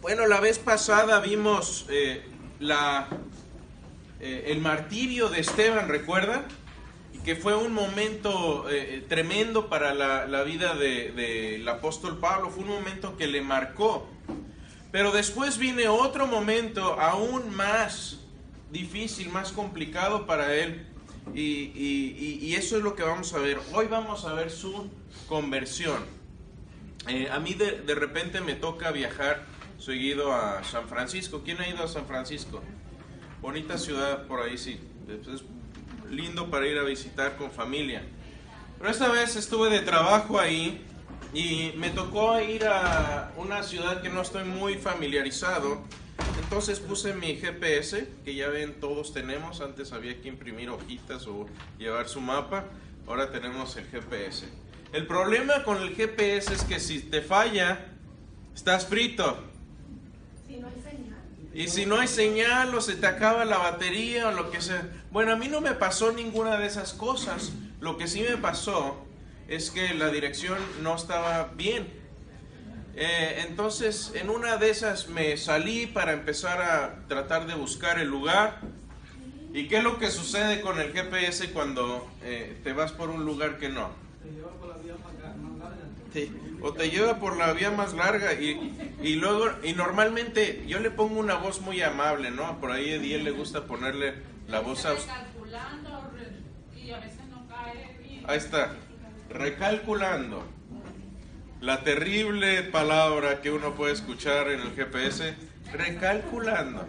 Bueno, la vez pasada vimos eh, eh, el martirio de Esteban, ¿recuerdan? Y que fue un momento eh, tremendo para la, vida del de, apóstol Pablo, fue un momento que le marcó. Pero después viene otro momento aún más difícil, más complicado para él. Y, eso es lo que vamos a ver. Hoy vamos a ver su conversión. A mí de, repente me toca viajar seguido a San Francisco. ¿Quién ha ido a San Francisco? Bonita ciudad por ahí, sí. Es lindo para ir a visitar con familia. Pero esta vez estuve de trabajo ahí y me tocó ir a una ciudad que no estoy muy familiarizado. Entonces puse mi GPS, que ya ven todos tenemos, antes había que imprimir hojitas o llevar su mapa, ahora tenemos el GPS. El problema con el GPS es que si te falla, estás frito. Si no hay señal. Y si no hay señal o se te acaba la batería o lo que sea. Bueno, a mí no me pasó ninguna de esas cosas. Lo que sí me pasó es que la dirección no estaba bien. Eh, entonces, en una de esas me salí para empezar a tratar de buscar el lugar. ¿Y qué es lo que sucede con el GPS cuando eh, te vas por un lugar que no? Te lleva por la vía o te lleva por la vía más larga y, y luego, y normalmente yo le pongo una voz muy amable, ¿no? Por ahí a le gusta ponerle la voz a... Y a veces no cae bien. Ahí está, recalculando. La terrible palabra que uno puede escuchar en el GPS, recalculando.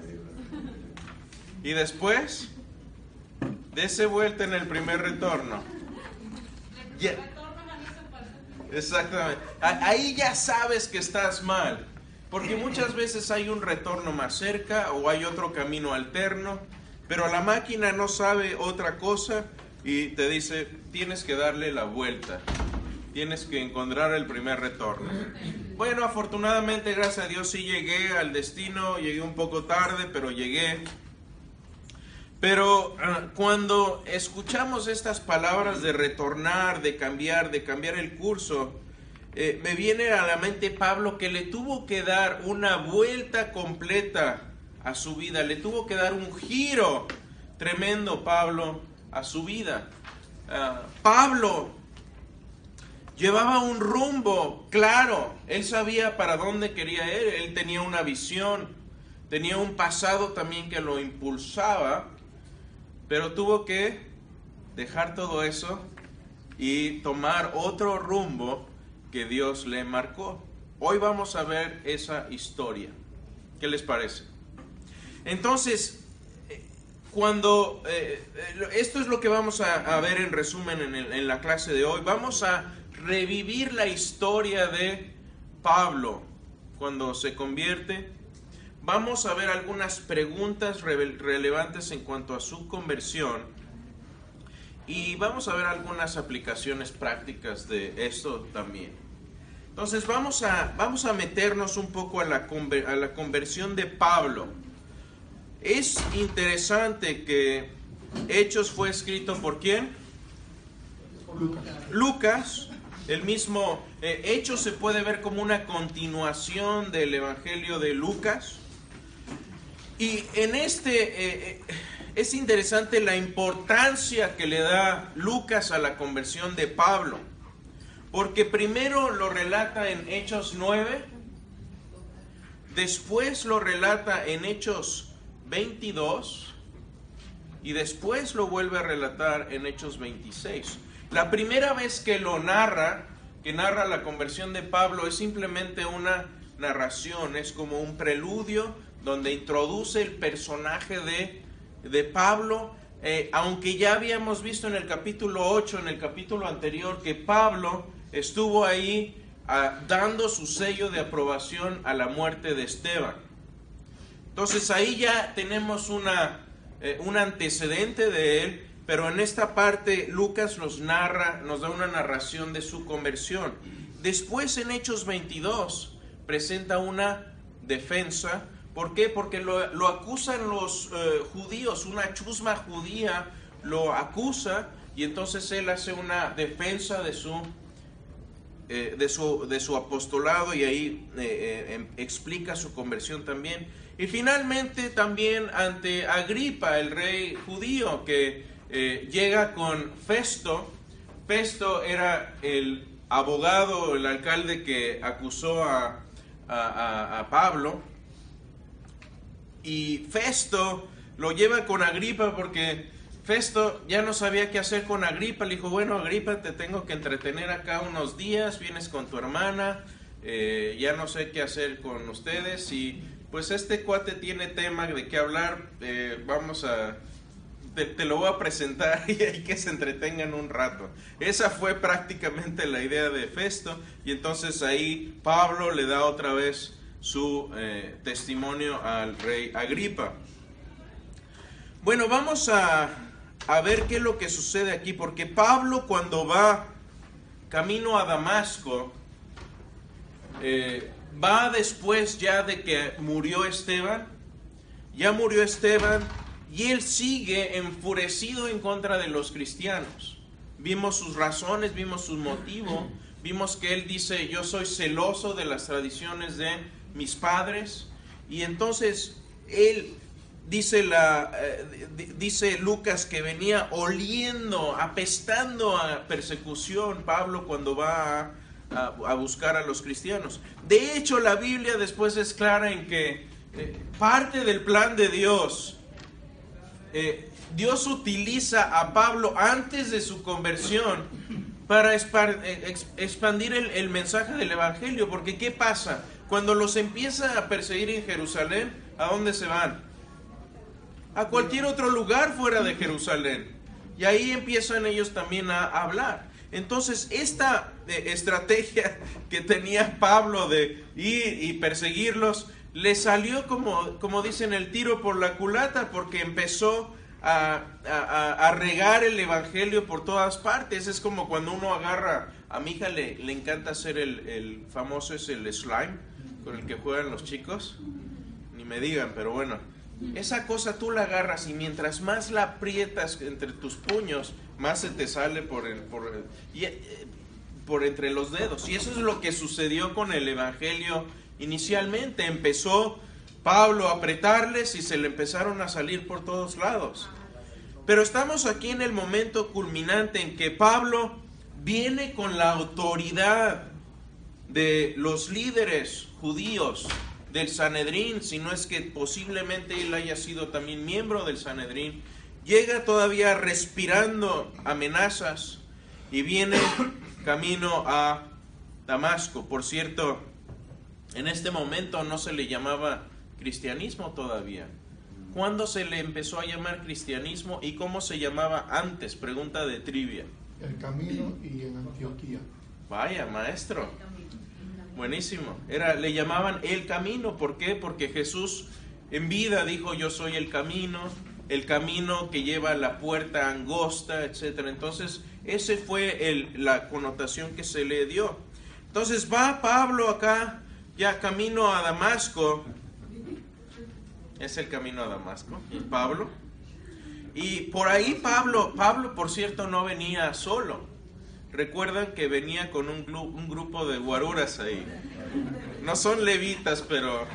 Y después, dese vuelta en el primer retorno. Ya- Retorno a mí se parece. Exactamente. Ahí ya sabes que estás mal. Porque muchas veces hay un retorno más cerca o hay otro camino alterno, pero la máquina no sabe otra cosa y te dice, tienes que darle la vuelta. Tienes que encontrar el primer retorno. Bueno, afortunadamente, gracias a Dios, sí llegué al destino, llegué un poco tarde, pero llegué. Pero ah, cuando escuchamos estas palabras de retornar, de cambiar, de cambiar el curso, eh, me viene a la mente Pablo que le tuvo que dar una vuelta completa a su vida, le tuvo que dar un giro tremendo Pablo a su vida. Ah, Pablo llevaba un rumbo claro, él sabía para dónde quería ir, él tenía una visión, tenía un pasado también que lo impulsaba, pero tuvo que dejar todo eso y tomar otro rumbo que Dios le marcó. Hoy vamos a ver esa historia. ¿Qué les parece? Entonces, eh, cuando eh, eh, esto es lo que vamos a, ver en resumen en, en la clase de hoy, vamos a revivir la historia de Pablo cuando se convierte. Vamos a ver algunas preguntas rele- relevantes en cuanto a su conversión y vamos a ver algunas aplicaciones prácticas de esto también. Entonces vamos a, vamos a meternos un poco a la, conver- a la conversión de Pablo. Es interesante que Hechos fue escrito por quién? Lucas, el mismo eh, Hechos se puede ver como una continuación del Evangelio de Lucas. Y en este eh, eh, es interesante la importancia que le da Lucas a la conversión de Pablo. Porque primero lo relata en Hechos 9, después lo relata en Hechos 22 y después lo vuelve a relatar en Hechos 26. La primera vez que lo narra, que narra la conversión de Pablo, es simplemente una narración, es como un preludio donde introduce el personaje de, de Pablo, eh, aunque ya habíamos visto en el capítulo 8, en el capítulo anterior, que Pablo estuvo ahí ah, dando su sello de aprobación a la muerte de Esteban. Entonces ahí ya tenemos una, eh, un antecedente de él, pero en esta parte Lucas nos narra, nos da una narración de su conversión. Después en Hechos 22 presenta una defensa. ¿Por qué? Porque lo, acusan los eh, judíos, una chusma judía lo acusa y entonces él hace una defensa de su eh, de, su, de su apostolado y ahí eh, em- explica su conversión también. Y finalmente también ante Agripa, el rey judío, que llega con Festo. Festo era el abogado, el alcalde que acusó a- a- a Pablo. Y Festo lo lleva con Agripa porque Festo ya no sabía qué hacer con Agripa. Le dijo, bueno, Agripa, te tengo que entretener acá unos días, vienes con tu hermana, eh, ya no sé qué hacer con ustedes. Y pues este cuate tiene tema de qué hablar, eh, vamos a... Te, te lo voy a presentar y hay que se entretengan un rato. Esa fue prácticamente la idea de Festo y entonces ahí Pablo le da otra vez su eh, testimonio al rey Agripa. Bueno, vamos a, a ver qué es lo que sucede aquí, porque Pablo cuando va camino a Damasco, eh, va después ya de que murió Esteban, ya murió Esteban y él sigue enfurecido en contra de los cristianos. Vimos sus razones, vimos su motivo, vimos que él dice, yo soy celoso de las tradiciones de mis padres y entonces él dice la eh, di- dice Lucas que venía oliendo, apestando a persecución Pablo cuando va a, buscar a los cristianos. De hecho, la Biblia después es clara en que eh, parte del plan de Dios eh, Dios utiliza a Pablo antes de su conversión para expandir el mensaje del Evangelio. Porque ¿qué pasa? Cuando los empieza a perseguir en Jerusalén, ¿a dónde se van? A cualquier otro lugar fuera de Jerusalén. Y ahí empiezan ellos también a hablar. Entonces, esta eh, estrategia que tenía Pablo de ir y perseguirlos, le salió como, como dicen el tiro por la culata, porque empezó a, regar el evangelio por todas partes. Es como cuando uno agarra, a mi hija le, le encanta hacer el, el famoso, es el slime, con el que juegan los chicos. Ni me digan, pero bueno. Esa cosa tú la agarras y mientras más la aprietas entre tus puños, más se te sale por, el, por, y, eh, por entre los dedos. Y eso es lo que sucedió con el Evangelio inicialmente. Empezó Pablo a apretarles y se le empezaron a salir por todos lados. Pero estamos aquí en el momento culminante en que Pablo viene con la autoridad de los líderes judíos del Sanedrín, si no es que posiblemente él haya sido también miembro del Sanedrín, llega todavía respirando amenazas y viene camino a Damasco. Por cierto, en este momento no se le llamaba cristianismo todavía. ¿Cuándo se le empezó a llamar cristianismo y cómo se llamaba antes? Pregunta de trivia. El camino y en Antioquía. Vaya, maestro. Buenísimo. Era, le llamaban el camino. ¿Por qué? Porque Jesús en vida dijo yo soy el camino, el camino que lleva a la puerta angosta, etcétera. Entonces, ese fue el- la connotación que se le dio. Entonces va Pablo acá, ya camino a Damasco. Es el camino a Damasco, Pablo. Y por ahí Pablo, Pablo por cierto no venía solo. Recuerdan que venía con un, un grupo de guaruras ahí. No son levitas, pero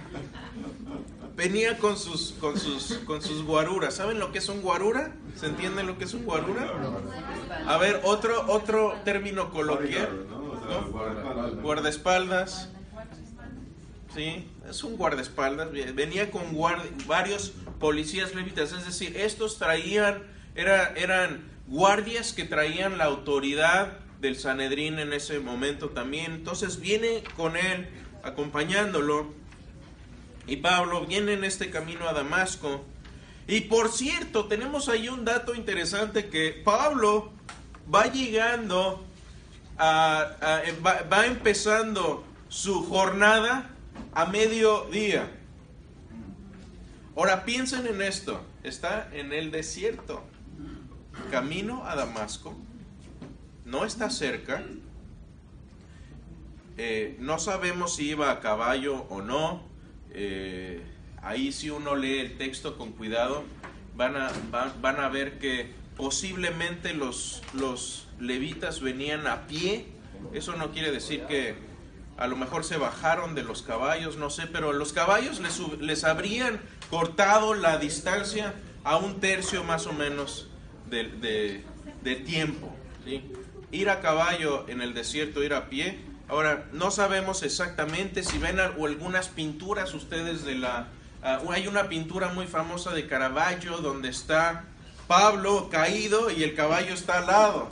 venía con sus, con sus, con sus guaruras. ¿Saben lo que es un guarura? ¿Se entiende lo que es un guarura? A ver, otro, otro término coloquial. ¿no? Guardaespaldas. Sí, es un guardaespaldas. Venía con guard- varios policías levitas. Es decir, estos traían, era, eran guardias que traían la autoridad del Sanedrín en ese momento también. Entonces viene con él, acompañándolo. Y Pablo viene en este camino a Damasco. Y por cierto, tenemos ahí un dato interesante que Pablo va llegando a- va, va empezando su jornada a mediodía. Ahora piensen en esto, está en el desierto, camino a Damasco, no está cerca, eh, no sabemos si iba a caballo o no, eh, ahí si uno lee el texto con cuidado, van a, van, a ver que posiblemente los, los levitas venían a pie Eso no quiere decir que a lo mejor se bajaron de los caballos, no sé, pero los caballos les, les habrían cortado la distancia a un tercio más o menos de, de- de tiempo. ¿sí? Ir a caballo en el desierto, ir a pie. Ahora, no sabemos exactamente si ven algunas pinturas ustedes de la... ah, hay una pintura muy famosa de Caravaggio donde está Pablo caído y el caballo está al lado.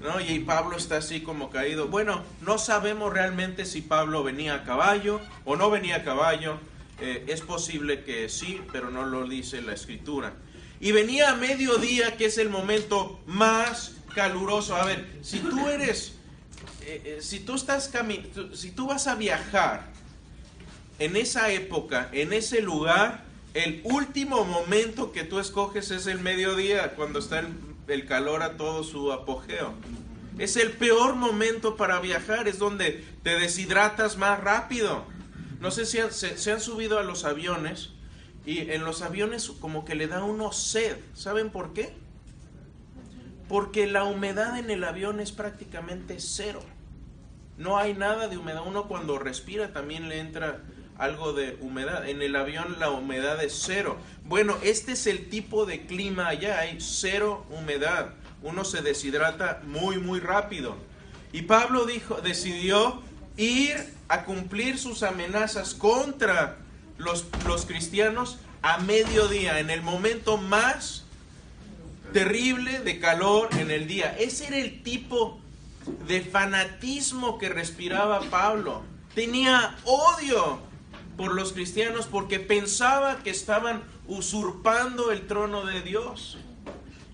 ¿no? Y Pablo está así como caído. Bueno, no sabemos realmente si Pablo venía a caballo o no venía a caballo. Eh, es posible que sí, pero no lo dice la escritura. Y venía a mediodía, que es el momento más caluroso. A ver, si tú eres, eh, eh, si tú estás cami- tú- si tú vas a viajar en esa época, en ese lugar, el último momento que tú escoges es el mediodía, cuando está el, calor a todo su apogeo. Es el peor momento para viajar, es donde te deshidratas más rápido. No sé si se han subido a los aviones y en los aviones como que le da uno sed. ¿Saben por qué? Porque la humedad en el avión es prácticamente cero. No hay nada de humedad. Uno cuando respira también le entra algo de humedad. En el avión la humedad es cero. Bueno, este es el tipo de clima allá. Hay cero humedad. Uno se deshidrata muy, muy rápido. Y Pablo dijo, decidió ir a cumplir sus amenazas contra los, los cristianos a mediodía, en el momento más terrible de calor en el día. Ese era el tipo de fanatismo que respiraba Pablo. Tenía odio por los cristianos porque pensaba que estaban usurpando el trono de Dios,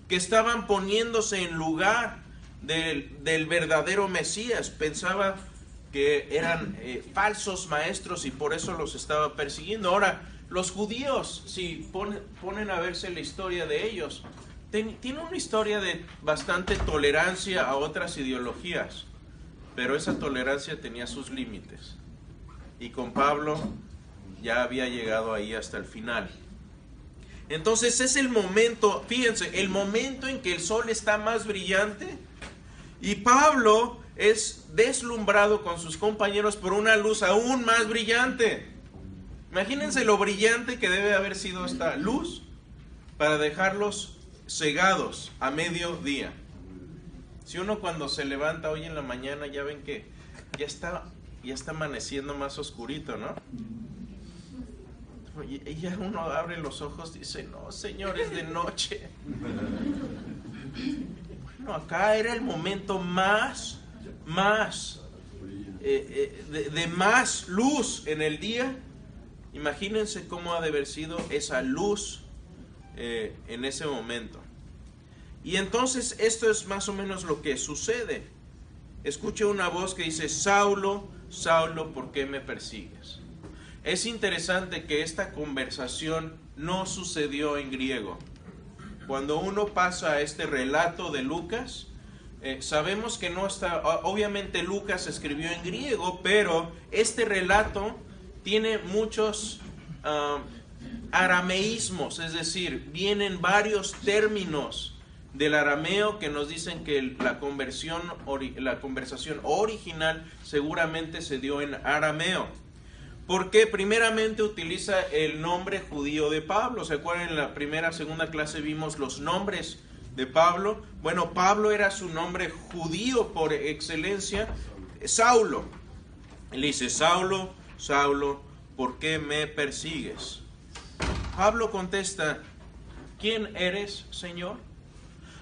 que estaban poniéndose en lugar del, verdadero Mesías. Pensaba que eran eh, falsos maestros y por eso los estaba persiguiendo. Ahora, los judíos, si ponen a verse la historia de ellos, tienen una historia de bastante tolerancia a otras ideologías, pero esa tolerancia tenía sus límites. Y con Pablo ya había llegado ahí hasta el final. Entonces es el momento, fíjense, el momento en que el sol está más brillante y Pablo es deslumbrado con sus compañeros por una luz aún más brillante. Imagínense lo brillante que debe haber sido esta luz para dejarlos cegados a mediodía. Si uno cuando se levanta hoy en la mañana ya ven que ya está, ya está amaneciendo más oscurito, ¿no? Y ya uno abre los ojos y dice, no, Señor, es de noche. Bueno, acá era el momento más, más, eh, eh, de más luz en el día. Imagínense cómo ha de haber sido esa luz eh, en ese momento. Y entonces esto es más o menos lo que sucede. Escucho una voz que dice, Saulo, Saulo, ¿por qué me persigues? Es interesante que esta conversación no sucedió en griego. Cuando uno pasa a este relato de Lucas, eh, sabemos que no está, obviamente Lucas escribió en griego, pero este relato tiene muchos ah, arameísmos, es decir, vienen varios términos del arameo que nos dicen que la conversión, la conversación original seguramente se dio en arameo. Porque primeramente utiliza el nombre judío de Pablo. ¿Se acuerdan? En la primera, segunda clase vimos los nombres de Pablo. Bueno, Pablo era su nombre judío por excelencia, Saulo. Él dice, Saulo, Saulo, ¿por qué me persigues? Pablo contesta, ¿quién eres, Señor?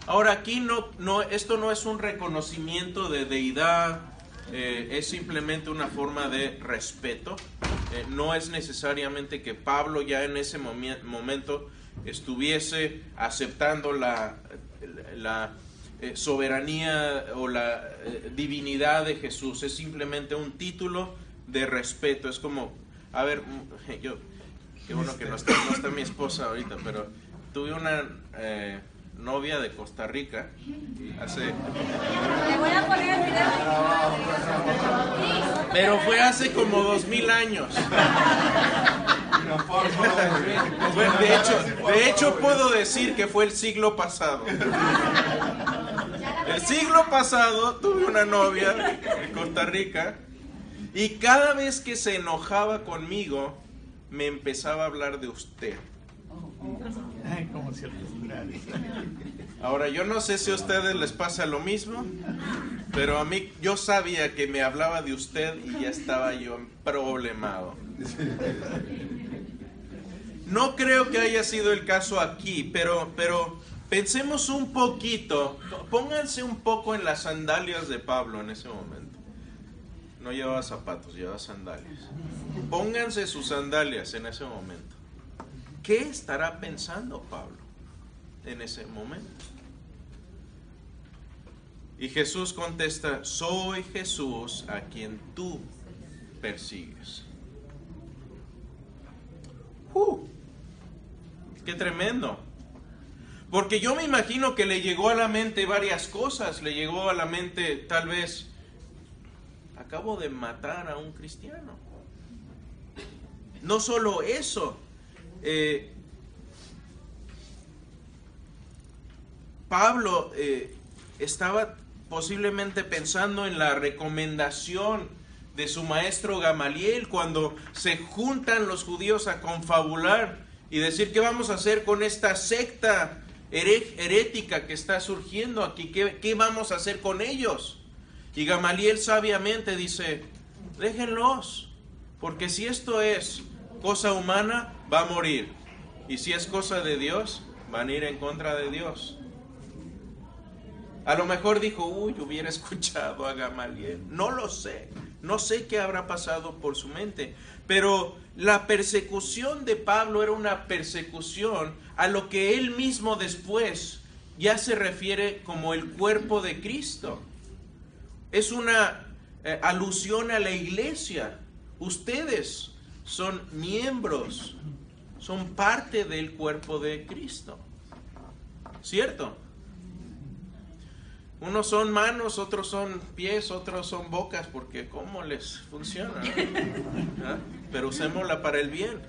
Ahora aquí no, no, esto no es un reconocimiento de deidad, eh, es simplemente una forma de respeto. Eh, no es necesariamente que Pablo ya en ese momento estuviese aceptando la, eh, soberanía o la divinidad de Jesús. Es simplemente un título de respeto. Es como, a ver, yo, qué bueno que no está, no está mi esposa ahorita, pero tuve una eh, novia de Costa Rica hace... Pero fue hace como dos mil años. De hecho, de hecho puedo decir que fue el siglo pasado. El siglo pasado tuve una novia de Costa Rica y cada vez que se enojaba conmigo me empezaba a hablar de usted. Como. Ahora, yo no sé si a ustedes les pasa lo mismo, pero a mí yo sabía que me hablaba de usted y ya estaba yo problemado. No creo que haya sido el caso aquí, pero, pero pensemos un poquito, pónganse un poco en las sandalias de Pablo en ese momento. No llevaba zapatos, llevaba sandalias. Pónganse sus sandalias en ese momento. ¿Qué estará pensando Pablo en ese momento? Y Jesús contesta, soy Jesús a quien tú persigues. ¡Uh! ¡Qué tremendo! Porque yo me imagino que le llegó a la mente varias cosas. Le llegó a la mente tal vez, acabo de matar a un cristiano. No solo eso, eh, Pablo eh, estaba posiblemente pensando en la recomendación de su maestro Gamaliel cuando se juntan los judíos a confabular y decir qué vamos a hacer con esta secta herética que está surgiendo aquí, ¿Qué, qué vamos a hacer con ellos. Y Gamaliel sabiamente dice, déjenlos, porque si esto es cosa humana, va a morir. Y si es cosa de Dios, van a ir en contra de Dios. A lo mejor dijo, uy, hubiera escuchado a Gamaliel. No lo sé. No sé qué habrá pasado por su mente. Pero la persecución de Pablo era una persecución a lo que él mismo después ya se refiere como el cuerpo de Cristo. Es una eh, alusión a la iglesia. Ustedes son miembros, son parte del cuerpo de Cristo. ¿Cierto? Unos son manos, otros son pies, otros son bocas, porque ¿cómo les funciona? ¿Ah? Pero usémosla para el bien.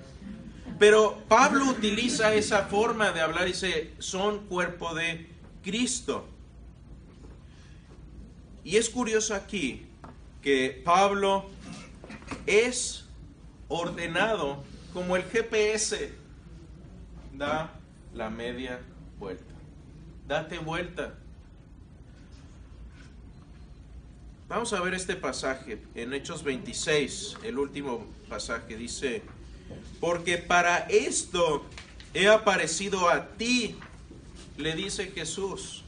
Pero Pablo utiliza esa forma de hablar y dice, son cuerpo de Cristo. Y es curioso aquí que Pablo es ordenado como el GPS. Da la media vuelta. Date vuelta. Vamos a ver este pasaje en Hechos 26, el último pasaje. Dice, porque para esto he aparecido a ti, le dice Jesús,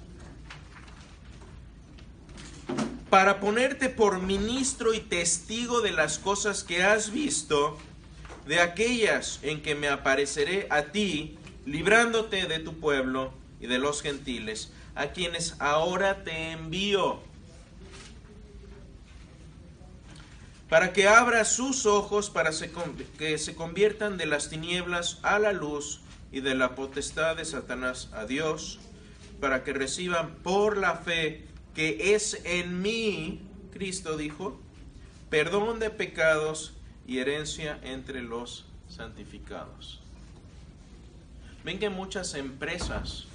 para ponerte por ministro y testigo de las cosas que has visto, de aquellas en que me apareceré a ti, librándote de tu pueblo y de los gentiles, a quienes ahora te envío para que abra sus ojos para que se conviertan de las tinieblas a la luz y de la potestad de Satanás a Dios, para que reciban por la fe que es en mí, Cristo dijo, perdón de pecados y herencia entre los santificados. Ven que muchas empresas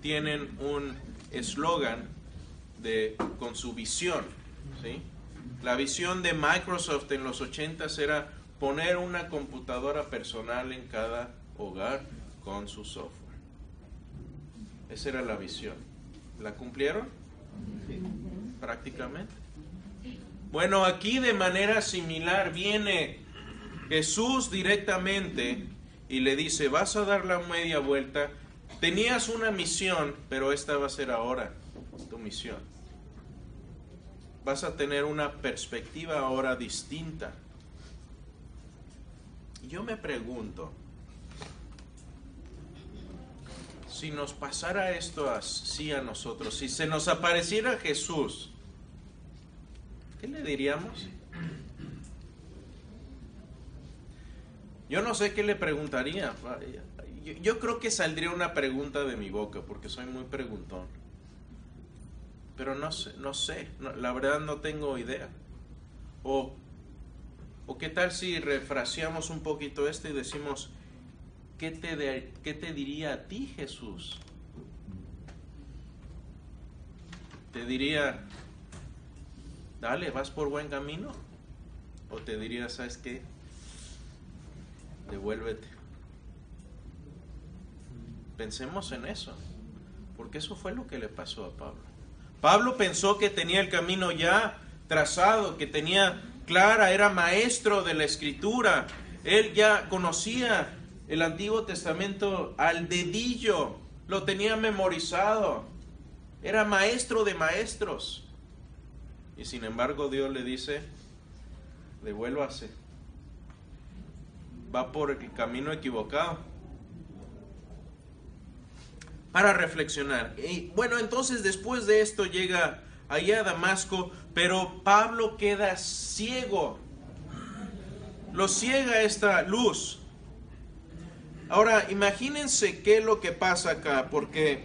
tienen un eslogan de con su visión, ¿sí? La visión de Microsoft en los 80 era poner una computadora personal en cada hogar con su software. Esa era la visión. ¿La cumplieron? Prácticamente. Bueno, aquí de manera similar viene Jesús directamente y le dice, vas a dar la media vuelta. Tenías una misión, pero esta va a ser ahora tu misión vas a tener una perspectiva ahora distinta. Yo me pregunto, si nos pasara esto así a nosotros, si se nos apareciera Jesús, ¿qué le diríamos? Yo no sé qué le preguntaría. Yo, creo que saldría una pregunta de mi boca, porque soy muy preguntón pero no sé, no sé, la verdad no tengo idea. O, o qué tal si refraseamos un poquito esto y decimos, ¿qué te, ¿qué te diría a ti Jesús? te diría, dale, vas por buen camino. O te diría, ¿sabes qué? Devuélvete. Pensemos en eso, porque eso fue lo que le pasó a Pablo. Pablo pensó que tenía el camino ya trazado, que tenía clara, era maestro de la escritura, él ya conocía el Antiguo Testamento al dedillo, lo tenía memorizado, era maestro de maestros. Y sin embargo Dios le dice, devuélvase, va por el camino equivocado para reflexionar. Y bueno, entonces después de esto llega allá a Damasco, pero Pablo queda ciego. Lo ciega esta luz. Ahora, imagínense qué es lo que pasa acá, porque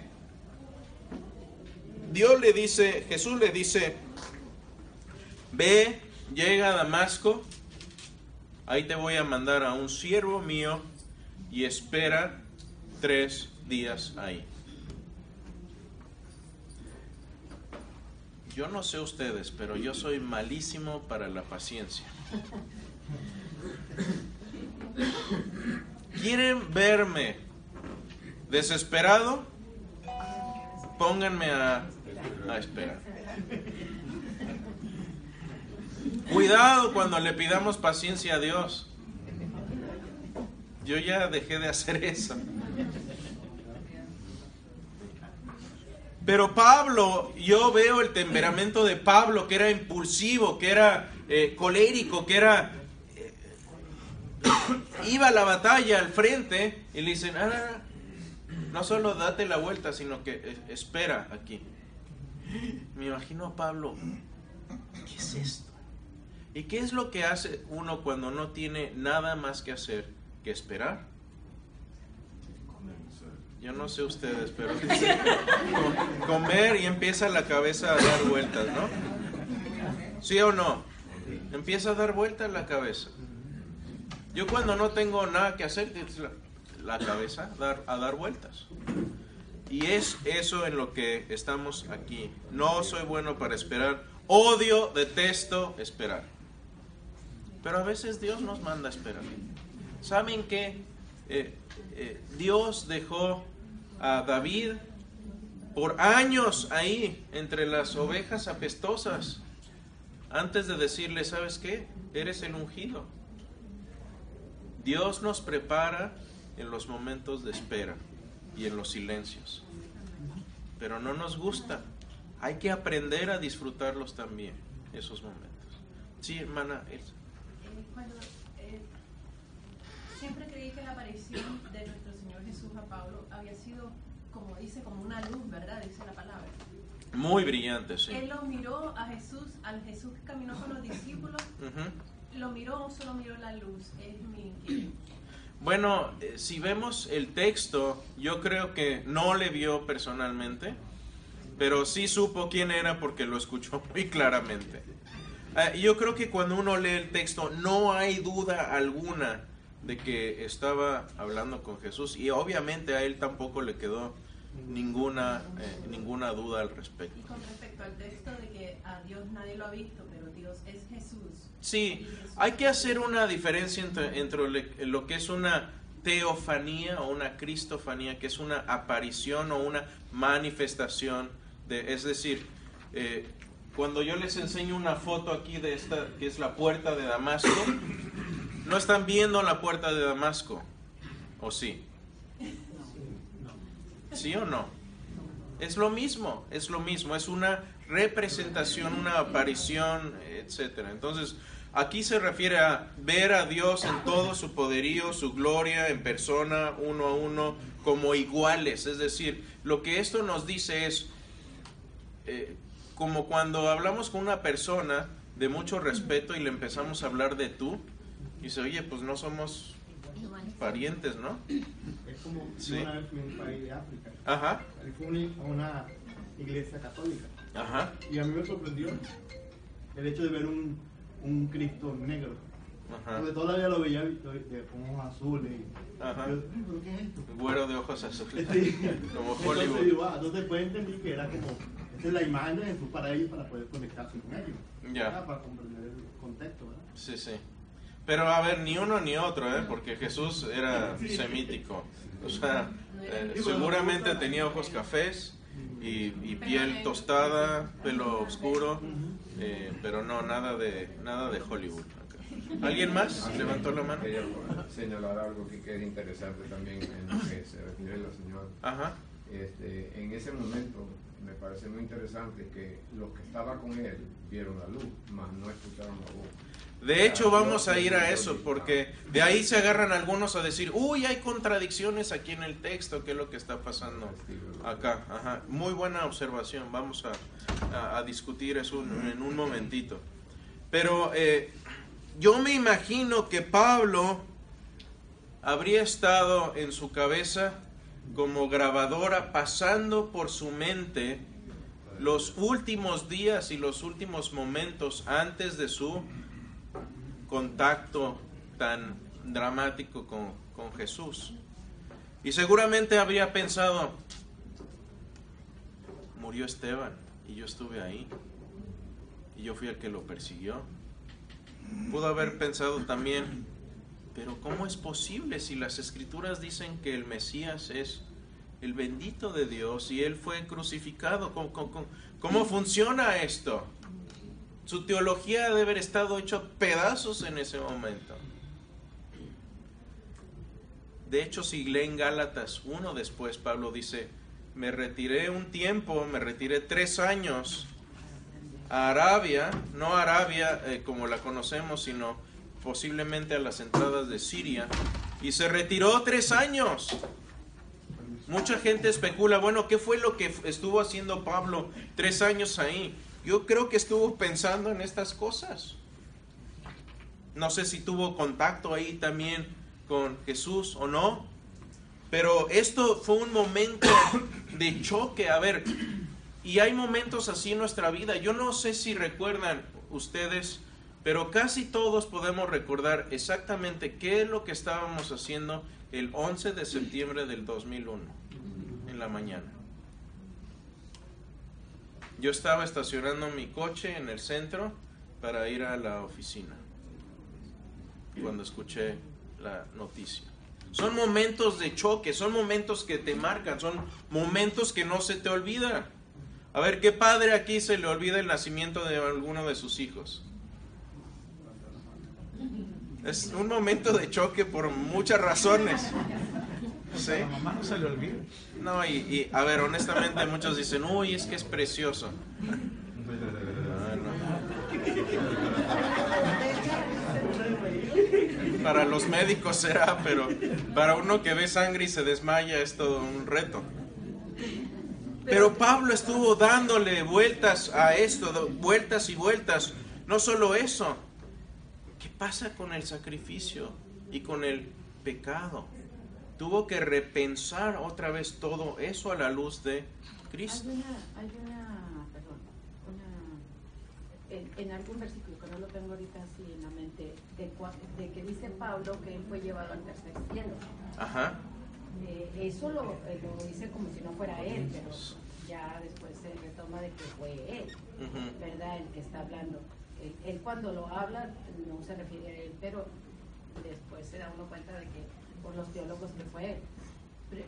Dios le dice, Jesús le dice, ve, llega a Damasco, ahí te voy a mandar a un siervo mío y espera tres días ahí. Yo no sé ustedes, pero yo soy malísimo para la paciencia. ¿Quieren verme desesperado? Pónganme a, a esperar. Cuidado cuando le pidamos paciencia a Dios. Yo ya dejé de hacer eso. Pero Pablo, yo veo el temperamento de Pablo, que era impulsivo, que era eh, colérico, que era... iba a la batalla al frente y le dicen, ah, no solo date la vuelta, sino que eh, espera aquí. Me imagino a Pablo, ¿qué es esto? ¿Y qué es lo que hace uno cuando no tiene nada más que hacer que esperar? Yo no sé ustedes, pero com- comer y empieza la cabeza a dar vueltas, ¿no? ¿Sí o no? Empieza a dar vueltas la cabeza. Yo cuando no tengo nada que hacer, la, cabeza a dar vueltas. Y es eso en lo que estamos aquí. No soy bueno para esperar. Odio, detesto esperar. Pero a veces Dios nos manda a esperar. ¿Saben qué? Eh, eh, Dios dejó a David por años ahí entre las ovejas apestosas antes de decirle, ¿sabes qué? Eres el ungido. Dios nos prepara en los momentos de espera y en los silencios. Pero no nos gusta. Hay que aprender a disfrutarlos también, esos momentos. Sí, hermana. Elsa. Eh, Cuando, eh, siempre creí que la aparición de nuestro Señor Jesús a Pablo había sido, como dice, como una luz, ¿verdad? Dice la palabra. Muy brillante, sí. Él lo miró a Jesús, al Jesús que caminó con los discípulos, Ujú. Lo miró o solo miró la luz. Bueno, eh, si vemos el texto, yo creo que no le vio personalmente, pero sí supo quién era porque lo escuchó muy claramente. Eh, yo creo que cuando uno lee el texto no hay duda alguna de que estaba hablando con Jesús y obviamente a él tampoco le quedó ninguna, eh, ninguna duda al respecto. Y con respecto al texto de que a Dios nadie lo ha visto, pero Dios es Jesús. Sí, hay que hacer una diferencia entre, entre lo que es una teofanía o una cristofanía, que es una aparición o una manifestación de, es decir, eh, cuando yo les enseño una foto aquí de esta, que es la puerta de Damasco, no están viendo la puerta de Damasco, ¿o sí? ¿Sí o no? Es lo mismo, es lo mismo, es una representación, una aparición, etcétera. Entonces, aquí se refiere a ver a Dios en todo su poderío, su gloria, en persona, uno a uno, como iguales. Es decir, lo que esto nos dice es, eh, como cuando hablamos con una persona de mucho respeto y le empezamos a hablar de tú, y dice, oye, pues no somos parientes, ¿no? Es como Sí. una vez fui a un país de África. Ajá, una, a una iglesia católica. ajá, Y a mí me sorprendió el hecho de ver un, un Cristo negro. ajá. Porque todavía lo veía de, ojos azules. Y, Ajá. yo, "Mm, ¿Pero qué es esto? Güero de ojos azules. Sí. Como Entonces, Hollywood. digo, ah, entonces pues entendí que era como Esa es la imagen de Jesús para ellos, para poder conectarse con ellos. Ya. ¿verdad? Para comprender el contexto, ¿verdad? Sí, sí. Pero a ver, ni uno ni otro, ¿eh? Porque Jesús era semítico. O sea, eh, seguramente tenía ojos cafés y, y piel tostada, pelo oscuro, eh, pero no, nada de, nada de Hollywood. ¿Alguien más? Levantó la mano. Quería señalar algo que es interesante también en lo que se refiere la señora. Ajá. Este, en ese momento me parece muy interesante que los que estaban con él vieron la luz, mas no escucharon la voz. De hecho, vamos a ir a eso, porque de ahí se agarran algunos a decir, uy, hay contradicciones aquí en el texto, ¿qué es lo que está pasando acá? Ajá. Muy buena observación, vamos a, discutir eso en en un momentito. Pero eh, yo me imagino que Pablo habría estado en su cabeza como grabadora pasando por su mente los últimos días y los últimos momentos antes de su contacto tan dramático con, con Jesús. Y seguramente habría pensado, murió Esteban y yo estuve ahí y yo fui el que lo persiguió. Pudo haber pensado también, pero ¿cómo es posible si las escrituras dicen que el Mesías es el bendito de Dios y él fue crucificado? ¿Cómo, cómo- cómo- cómo funciona esto? Su teología debe haber estado hecho pedazos en ese momento. De hecho, si leen Gálatas 1 después, Pablo dice, me retiré un tiempo, me retiré tres años a Arabia, no Arabia eh, como la conocemos, sino posiblemente a las entradas de Siria, y se retiró tres años. Mucha gente especula, bueno, ¿qué fue lo que estuvo haciendo Pablo tres años ahí? Yo creo que estuvo pensando en estas cosas. No sé si tuvo contacto ahí también con Jesús o no, pero esto fue un momento de choque. A ver, y hay momentos así en nuestra vida. Yo no sé si recuerdan ustedes, pero casi todos podemos recordar exactamente qué es lo que estábamos haciendo el 11 de septiembre del 2001 en la mañana. Yo estaba estacionando mi coche en el centro para ir a la oficina cuando escuché la noticia. Son momentos de choque, son momentos que te marcan, son momentos que no se te olvidan. A ver, ¿qué padre aquí se le olvida el nacimiento de alguno de sus hijos? Es un momento de choque por muchas razones. ¿Sí? A la mamá no se le olvida. No, y, y, a ver, honestamente muchos dicen, uy, es que es precioso. No. Para los médicos será, pero para uno que ve sangre y se desmaya es todo un reto. Pero Pablo estuvo dándole vueltas a esto, vueltas y vueltas. No solo eso, ¿qué pasa con el sacrificio y con el pecado? Tuvo que repensar otra vez todo eso a la luz de Cristo. Hay una, hay una, perdón, una, en, en algún versículo que no lo tengo ahorita así en la mente, de, de que dice Pablo que él fue llevado al tercer cielo. Ajá. Eh, eso lo, eh, lo dice como si no fuera él, pero ya después se retoma de que fue él, Ujú. ¿verdad? El que está hablando. Él, él cuando lo habla no se refiere a él, pero después se da uno cuenta de que por los teólogos que fue él. Pero,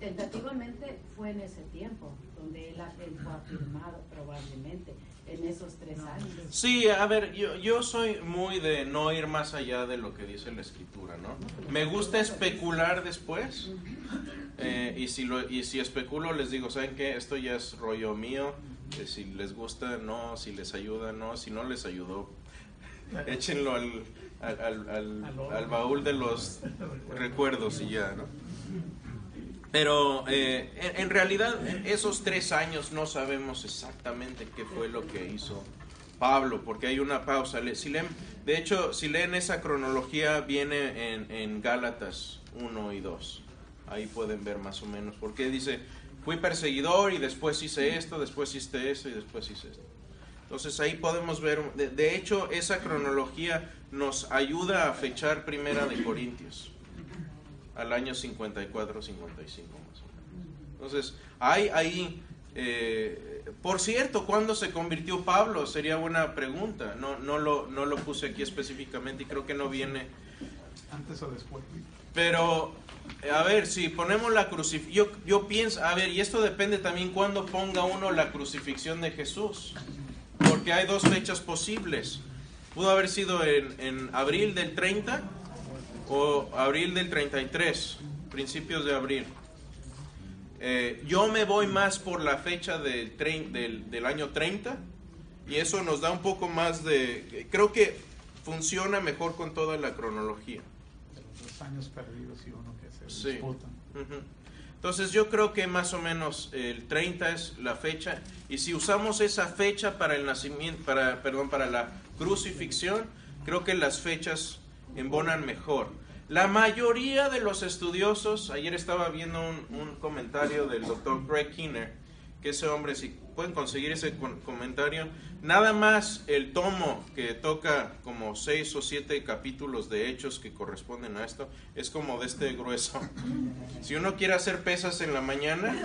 tentativamente fue en ese tiempo donde él, él fue afirmado probablemente en esos tres años. Sí, a ver, yo, yo soy muy de no ir más allá de lo que dice la escritura, ¿no? Me gusta especular después. eh, y, si lo, y si especulo, les digo, ¿saben qué? Esto ya es rollo mío. que si les gusta, no. Si les ayuda, no. Si no les ayudó, échenlo al, al, al, al- al baúl de los recuerdos y ya, ¿no? Pero eh, en, en realidad en esos tres años no sabemos exactamente qué fue lo que hizo Pablo, porque hay una pausa. Si leen, de hecho, si leen esa cronología, viene en, en Gálatas 1 y 2. Ahí pueden ver más o menos, porque dice, fui perseguidor y después hice esto, después hice esto y después hice esto. Entonces ahí podemos ver, de, de hecho, esa cronología nos ayuda a fechar Primera de Corintios al año 54, 55 más o menos. Entonces, hay ahí Eh, por cierto, ¿cuándo se convirtió Pablo? Sería buena pregunta. No, no, lo, no lo puse aquí específicamente y creo que no viene. Antes o después. Pero, a ver, si ponemos la crucifixión, yo, yo pienso, a ver, y esto depende también cuándo ponga uno la crucifixión de Jesús. Porque hay dos fechas posibles. Pudo haber sido en, en abril del 30 o abril del 33, principios de abril. Eh, yo me voy más por la fecha del, trein- del, del año 30 y eso nos da un poco más de... Creo que funciona mejor con toda la cronología. Los años perdidos y uno que se Sí. disputan. Ujú. Entonces yo creo que más o menos el 30 es la fecha y si usamos esa fecha para el nacimiento, para, perdón, para la crucifixión, creo que las fechas embonan mejor. La mayoría de los estudiosos, ayer estaba viendo un, comentario del doctor Greg Kinner, que ese hombre, si pueden conseguir ese comentario, nada más el tomo que toca como seis o siete capítulos de hechos que corresponden a esto, es como de este grueso. Si uno quiere hacer pesas en la mañana,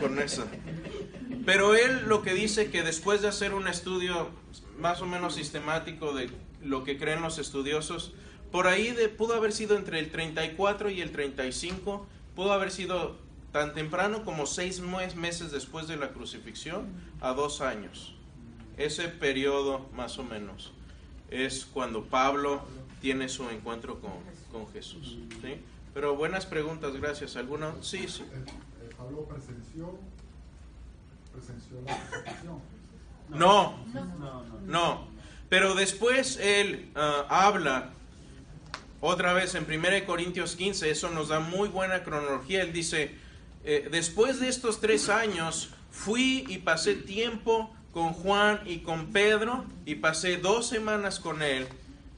con eso. Pero él lo que dice que después de hacer un estudio más o menos sistemático de lo que creen los estudiosos, por ahí pudo haber sido entre el 34 y el 35, pudo haber sido tan temprano como seis mes- meses después de la crucifixión a dos años. Ese periodo más o menos es cuando Pablo tiene su encuentro con, con Jesús. ¿sí? Pero buenas preguntas, gracias. ¿Alguna? Sí, sí. Eh, eh, Pablo presenció, presenció la crucifixión. No, No, no. No, pero después él ah, habla otra vez en 1 Corintios 15, eso nos da muy buena cronología. Él dice, eh, después de estos tres años fui y pasé tiempo con Juan y con Pedro y pasé dos semanas con él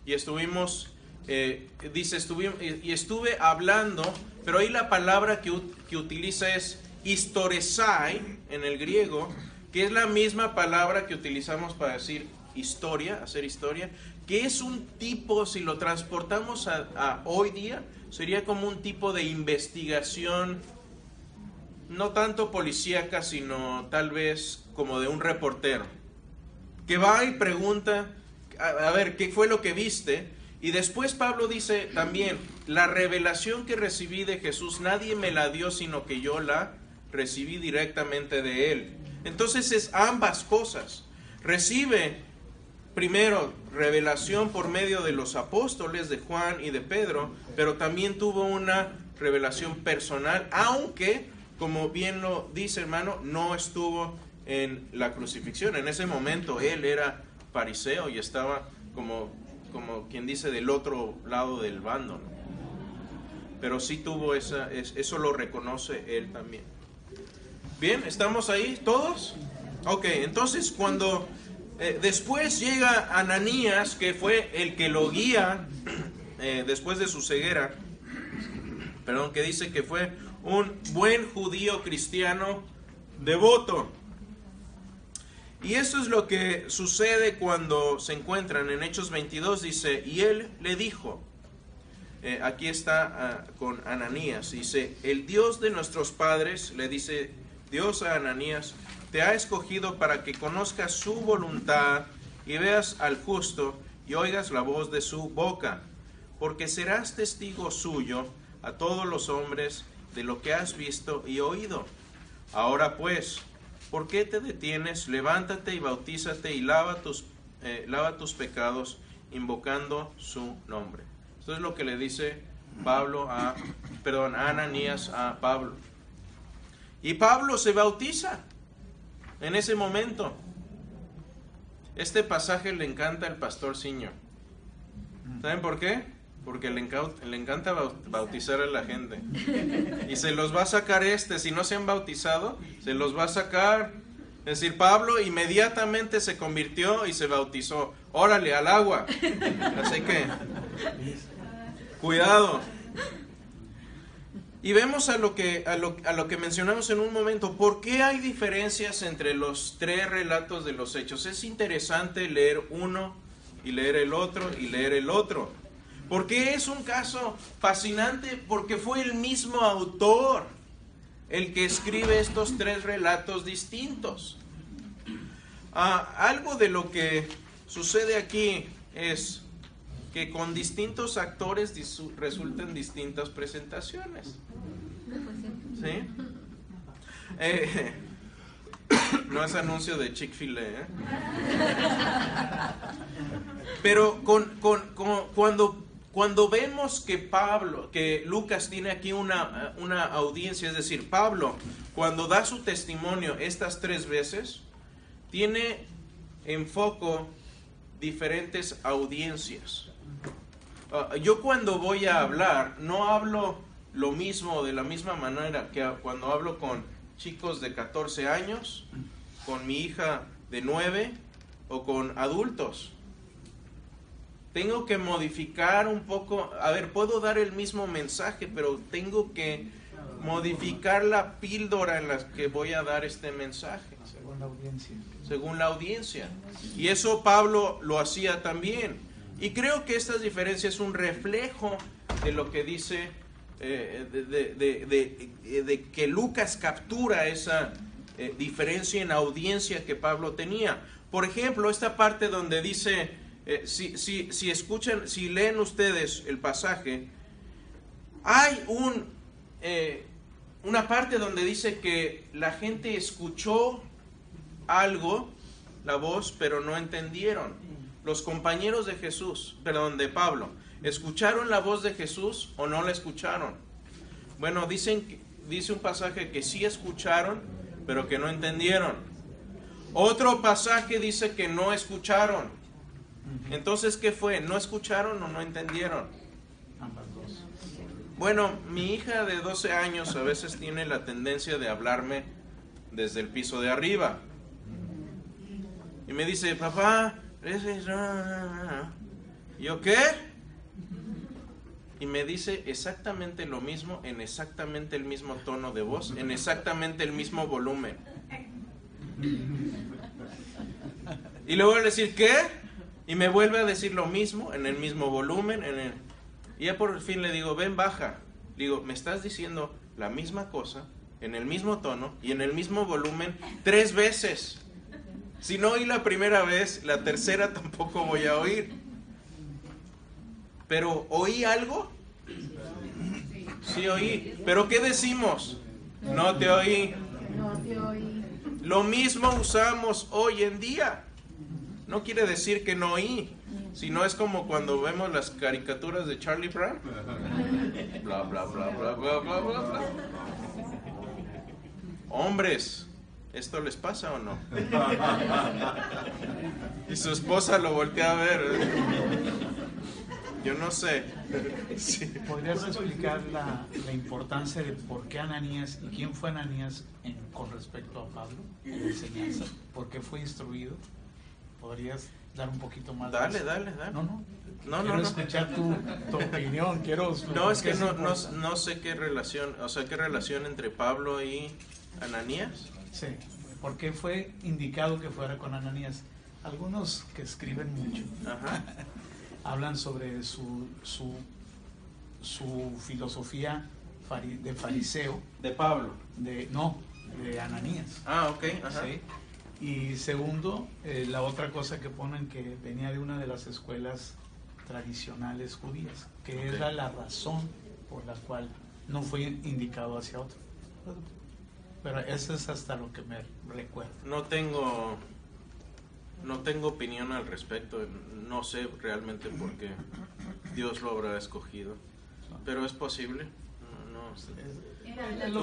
y estuvimos, eh, dice, estuve, y estuve hablando, pero ahí la palabra que, que utiliza es historesai en el griego, que es la misma palabra que utilizamos para decir historia, hacer historia, que es un tipo, si lo transportamos a, a hoy día, sería como un tipo de investigación, no tanto policíaca, sino tal vez como de un reportero, que va y pregunta, a, ver, ¿qué fue lo que viste? Y después Pablo dice también, la revelación que recibí de Jesús, nadie me la dio, sino que yo la recibí directamente de él. Entonces es ambas cosas. Recibe primero revelación por medio de los apóstoles de Juan y de Pedro, pero también tuvo una revelación personal, aunque, como bien lo dice hermano, no estuvo en la crucifixión. En ese momento él era fariseo y estaba como, como quien dice del otro lado del bando. Pero sí tuvo esa, es- eso lo reconoce él también. Bien, ¿estamos ahí todos? Ok, entonces cuando eh, después llega Ananías, que fue el que lo guía eh, después de su ceguera, perdón, que dice que fue un buen judío cristiano devoto. Y eso es lo que sucede cuando se encuentran en Hechos 22, dice, y él le dijo, eh, aquí está ah, con Ananías, dice, el Dios de nuestros padres, le dice Dios a Ananías, te ha escogido para que conozcas su voluntad y veas al justo y oigas la voz de su boca, porque serás testigo suyo a todos los hombres de lo que has visto y oído. Ahora pues, ¿por qué te detienes? Levántate y bautízate y lava tus, eh, lava tus pecados invocando su nombre. Esto es lo que le dice Pablo a, perdón, a Ananías a Pablo. Y Pablo se bautiza en ese momento. Este pasaje le encanta al pastor Siño. ¿Saben por qué? Porque le, le encanta bau- bautizar a la gente. Y se los va a sacar este, si no se han bautizado, se los va a sacar. Es decir, Pablo inmediatamente se convirtió y se bautizó. Órale, al agua. Así que, cuidado. Y vemos a lo, que, a, lo, a lo que mencionamos en un momento. ¿Por qué hay diferencias entre los tres relatos de los hechos? Es interesante leer uno y leer el otro y leer el otro. ¿Por qué es un caso fascinante? Porque fue el mismo autor el que escribe estos tres relatos distintos. Ah, algo de lo que sucede aquí es que con distintos actores resultan distintas presentaciones. Eh, no es anuncio de Chick-fil-A, ¿eh? Pero con, con- con- cuando, cuando vemos que Pablo, que Lucas tiene aquí una, una audiencia, es decir, Pablo, cuando da su testimonio estas tres veces, tiene en foco diferentes audiencias. Ah, yo cuando voy a hablar, no hablo lo mismo de la misma manera que cuando hablo con chicos de 14 años, con mi hija de 9 o con adultos. Tengo que modificar un poco, a ver, puedo dar el mismo mensaje, pero tengo que modificar la píldora en la que voy a dar este mensaje Según la audiencia. según la audiencia. Y eso Pablo lo hacía también. Y creo que esta diferencia es un reflejo de lo que dice, eh, de, de- de- de- de que Lucas captura esa eh, diferencia en audiencia que Pablo tenía. Por ejemplo, esta parte donde dice, eh, si, si, si escuchan, si leen ustedes el pasaje, hay un, eh, una parte donde dice que la gente escuchó algo, la voz, pero no entendieron. Los compañeros de Jesús, perdón, de Pablo, ¿escucharon la voz de Jesús o no la escucharon? Bueno, dicen, dice un pasaje que sí escucharon, pero que no entendieron. Otro pasaje dice que no escucharon. Entonces, ¿qué fue? ¿No escucharon o no entendieron? Ambas dos. Bueno, mi hija de 12 años a veces tiene la tendencia de hablarme desde el piso de arriba. Y me dice, papá, ese es- ¿Y ¿yo qué? Y me dice exactamente lo mismo, en exactamente el mismo tono de voz, en exactamente el mismo volumen. Y le voy a decir, ¿qué? Y me vuelve a decir lo mismo, en el mismo volumen, en el... Y ya por fin le digo, ven, baja. Le digo, me estás diciendo la misma cosa, en el mismo tono y en el mismo volumen, tres veces. Si no oí la primera vez, la tercera tampoco voy a oír. Pero, ¿oí algo? Sí oí. ¿Pero qué decimos? No te oí. No te oí. Lo mismo usamos hoy en día. No quiere decir que no oí, sino es como cuando vemos las caricaturas de Charlie Brown. Bla, bla, bla, bla, bla, bla, bla, bla. Hombres, ¿esto les pasa o no? Y su esposa lo voltea a ver. Yo no sé. Sí. ¿Podrías explicar la, la importancia de por qué Ananías y quién fue Ananías en- con respecto a Pablo en la enseñanza? ¿Por qué fue instruido? ¿Podrías dar un poquito más? Dale, dale, dale. No, no. No, no, quiero no. escuchar tu, tu opinión. Quiero. No, es que no, no, no sé qué relación, o sea, qué relación entre Pablo y Ananías. Sí. ¿Por qué fue indicado que fuera con Ananías? Algunos que escriben mucho Ajá. hablan sobre su, su, su filosofía fari- de fariseo, De Pablo. de no, de Ananías. Ah, ok. Ajá. ¿sí? Y segundo, eh, la otra cosa que ponen que venía de una de las escuelas tradicionales judías, que era la razón por la cual no fue indicado hacia otro. Pero eso es hasta lo que me recuerdo. No tengo, no tengo opinión al respecto. No sé realmente por qué Dios lo habrá escogido. Pero es posible.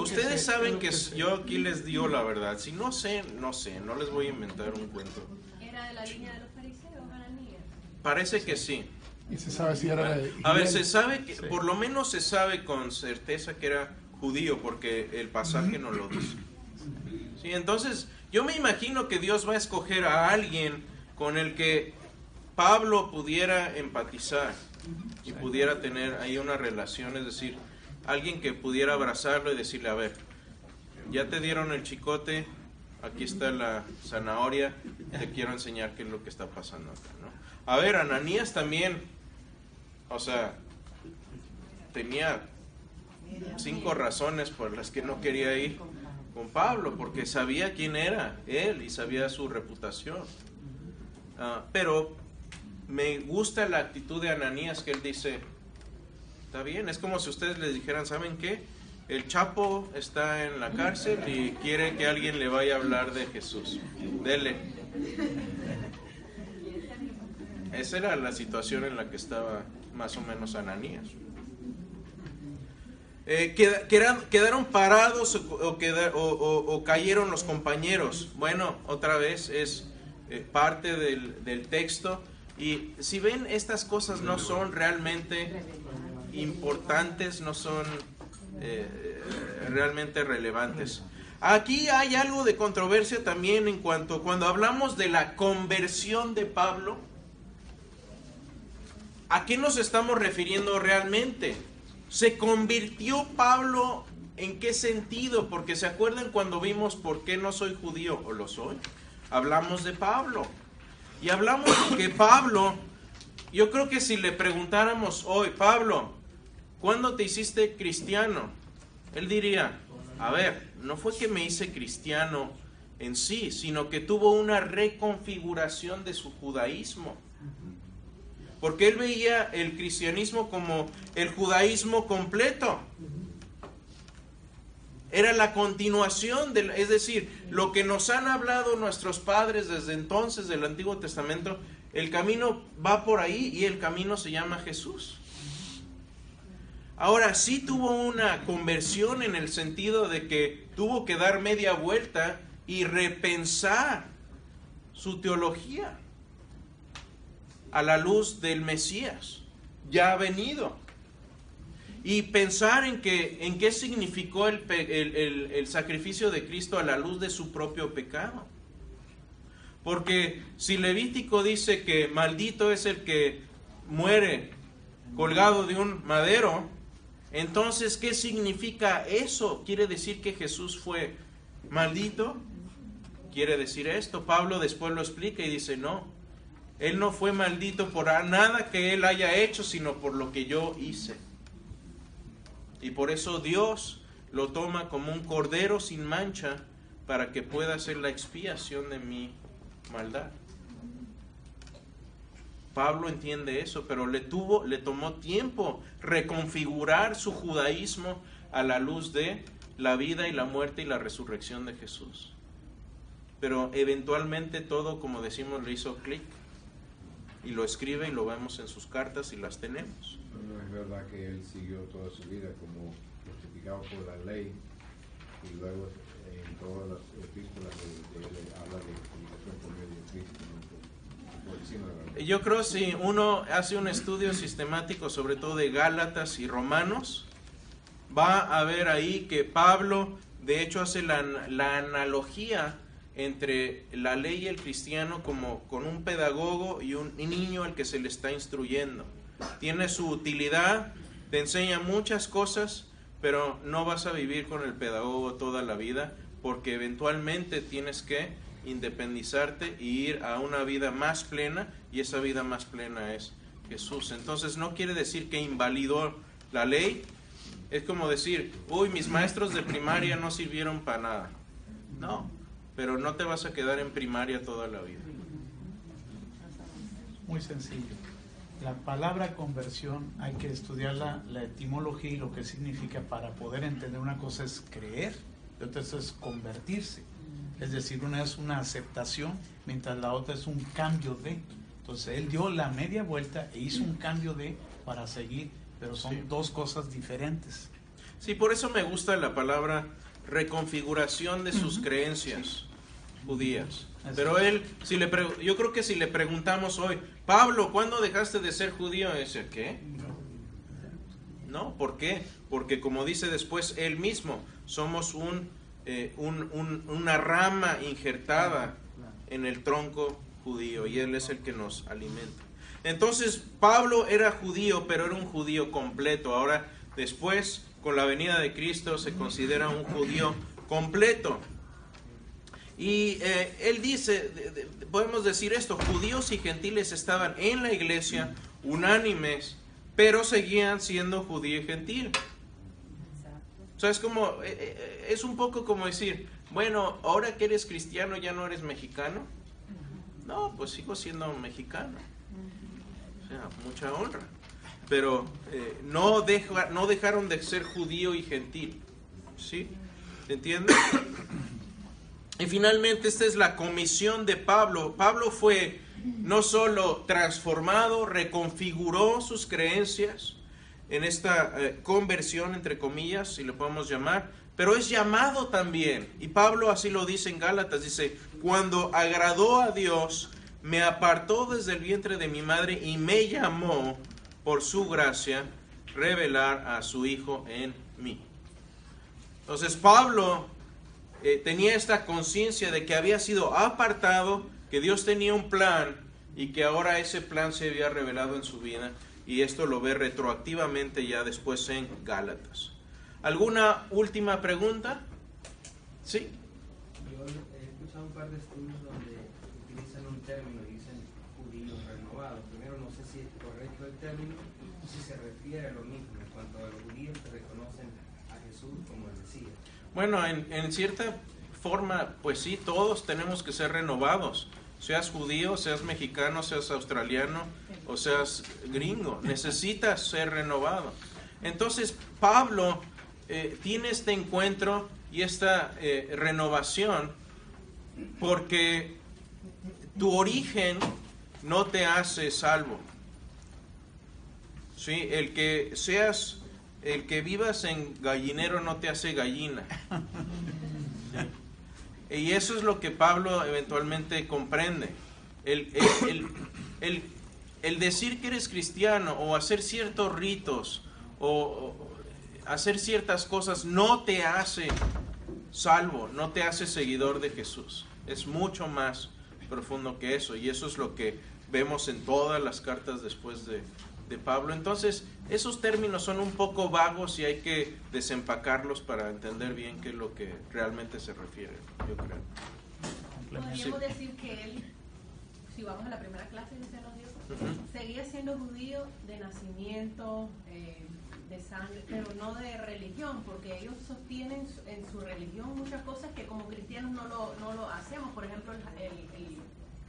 Ustedes saben que, yo aquí les digo la verdad. Si no sé, no sé. No les voy a inventar un cuento. Era de la línea de los fariseos, Ananías. Parece que sí. Y se sabe si era de A ver, se sabe que, Sí. por lo menos se sabe con certeza que era judío, porque el pasaje no lo dice. Sí, entonces yo me imagino que Dios va a escoger a alguien con el que Pablo pudiera empatizar y pudiera tener ahí una relación, es decir, alguien que pudiera abrazarlo y decirle, a ver, ya te dieron el chicote, aquí está la zanahoria, te quiero enseñar qué es lo que está pasando acá. A ver, Ananías también, o sea, tenía cinco razones por las que no quería ir con Pablo, porque sabía quién era él y sabía su reputación. Ah, pero me gusta la actitud de Ananías que él dice, está bien, es como si ustedes les dijeran, ¿saben qué? El Chapo está en la cárcel y quiere que alguien le vaya a hablar de Jesús. Dele. Esa era la situación en la que estaba más o menos Ananías. Eh, queda- quedan- quedaron parados o, cayeron los compañeros. Bueno, otra vez es eh, parte del texto. Y si ven, estas cosas no son realmente importantes, no son eh, realmente relevantes. Aquí hay algo de controversia también en cuanto cuando hablamos de la conversión de Pablo. ¿A qué nos estamos refiriendo realmente? ¿Se convirtió Pablo en qué sentido? Porque se acuerdan cuando vimos por qué no soy judío o lo soy. Hablamos de Pablo. Y hablamos de que Pablo, yo creo que si le preguntáramos hoy, Pablo, ¿cuándo te hiciste cristiano? Él diría, a ver, no fue que me hice cristiano en sí, sino que tuvo una reconfiguración de su judaísmo. Porque él veía el cristianismo como el judaísmo completo. Era la continuación, del, es decir, lo que nos han hablado nuestros padres desde entonces del Antiguo Testamento, el camino va por ahí y el camino se llama Jesús. Ahora sí tuvo una conversión en el sentido de que tuvo que dar media vuelta y repensar su teología a la luz del Mesías, ya ha venido. Y pensar en, que, en qué significó el, el- el- el sacrificio de Cristo a la luz de su propio pecado. Porque si Levítico dice que maldito es el que muere colgado de un madero, entonces, ¿qué significa eso? ¿Quiere decir que Jesús fue maldito? Quiere decir esto. Pablo después lo explica y dice, no, él no fue maldito por nada que él haya hecho, sino por lo que yo hice. Y por eso Dios lo toma como un cordero sin mancha para que pueda hacer la expiación de mi maldad. Pablo entiende eso, pero le tuvo, le tomó tiempo reconfigurar su judaísmo a la luz de la vida y la muerte y la resurrección de Jesús. Pero eventualmente todo, como decimos, le hizo clic y lo escribe y lo vemos en sus cartas y las tenemos. No es verdad que él siguió toda su vida como justificado por la ley y luego en todas las epístolas de, de él habla de comunicación por medio de Cristo, no Yo creo si uno hace un estudio sistemático, sobre todo de Gálatas y Romanos, va a ver ahí que Pablo, de hecho, hace la, la analogía entre la ley y el cristiano como con un pedagogo y un niño al que se le está instruyendo. Tiene su utilidad, te enseña muchas cosas, pero no vas a vivir con el pedagogo toda la vida porque eventualmente tienes que independizarte y ir a una vida más plena y esa vida más plena es Jesús. Entonces no quiere decir que invalidó la ley, es como decir, uy, mis maestros de primaria no sirvieron para nada. No, pero no te vas a quedar en primaria toda la vida. Muy sencillo. La palabra conversión hay que estudiarla, la etimología y lo que significa para poder entender una cosa es creer, y otra es convertirse. Es decir, una es una aceptación, mientras la otra es un cambio de. Entonces él dio la media vuelta e hizo un cambio de para seguir, pero son Sí. dos cosas diferentes. Sí, por eso me gusta la palabra reconfiguración de sus creencias judías. Así Pero él, si le yo creo que si le preguntamos hoy, Pablo, ¿cuándo dejaste de ser judío? Dice, ¿qué? No, ¿por qué? Porque como dice después él mismo, somos un, eh, un- un- una rama injertada en el tronco judío y él es el que nos alimenta. Entonces Pablo era judío, pero era un judío completo. Ahora después, con la venida de Cristo, se considera un judío completo. Y eh, él dice, de- de- podemos decir esto, judíos y gentiles estaban en la iglesia unánimes, pero seguían siendo judío y gentil. Sea, es como, eh, eh, es un poco como decir, bueno, ahora que eres cristiano ya no eres mexicano. No, pues sigo siendo mexicano. O sea, mucha honra. Pero eh, no, deja, no dejaron de ser judío y gentil. ¿Sí? ¿Entiendes? Y finalmente esta es la comisión de Pablo. Pablo fue no solo transformado, reconfiguró sus creencias en esta eh, conversión, entre comillas, si lo podemos llamar, pero es llamado también. Y Pablo así lo dice en Gálatas, dice, cuando agradó a Dios, me apartó desde el vientre de mi madre y me llamó por su gracia revelar a su Hijo en mí. Entonces Pablo eh, tenía esta conciencia de que había sido apartado, que Dios tenía un plan y que ahora ese plan se había revelado en su vida y esto lo ve retroactivamente ya después en Gálatas. ¿Alguna última pregunta? Sí. Yo he escuchado un par de estudios donde utilizan un término y dicen judíos renovados. Primero, no sé si es correcto el término, si se refiere a lo mismo en cuanto a los judíos que reconocen a Jesús como el Mesías. Bueno, en, en cierta forma, pues sí, todos tenemos que ser renovados. Seas judío, seas mexicano, seas australiano o seas gringo, necesitas ser renovado. Entonces, Pablo eh, tiene este encuentro y esta eh, renovación porque tu origen no te hace salvo. Sí, el que seas, el que vivas en gallinero no te hace gallina. Y eso es lo que Pablo eventualmente comprende. El, el- el- decir que eres cristiano o hacer ciertos ritos o hacer ciertas cosas no te hace salvo, no te hace seguidor de Jesús. Es mucho más profundo que eso y eso es lo que vemos en todas las cartas después de, de Pablo. Entonces, esos términos son un poco vagos y hay que desempacarlos para entender bien qué es lo que realmente se refiere, yo creo. Podríamos decir que él, si vamos a la primera clase que nos dio, seguía siendo judío de nacimiento, eh, de sangre, pero no de religión, porque ellos sostienen en su religión muchas cosas que como cristianos no lo, no lo hacemos. Por ejemplo, el, el- el-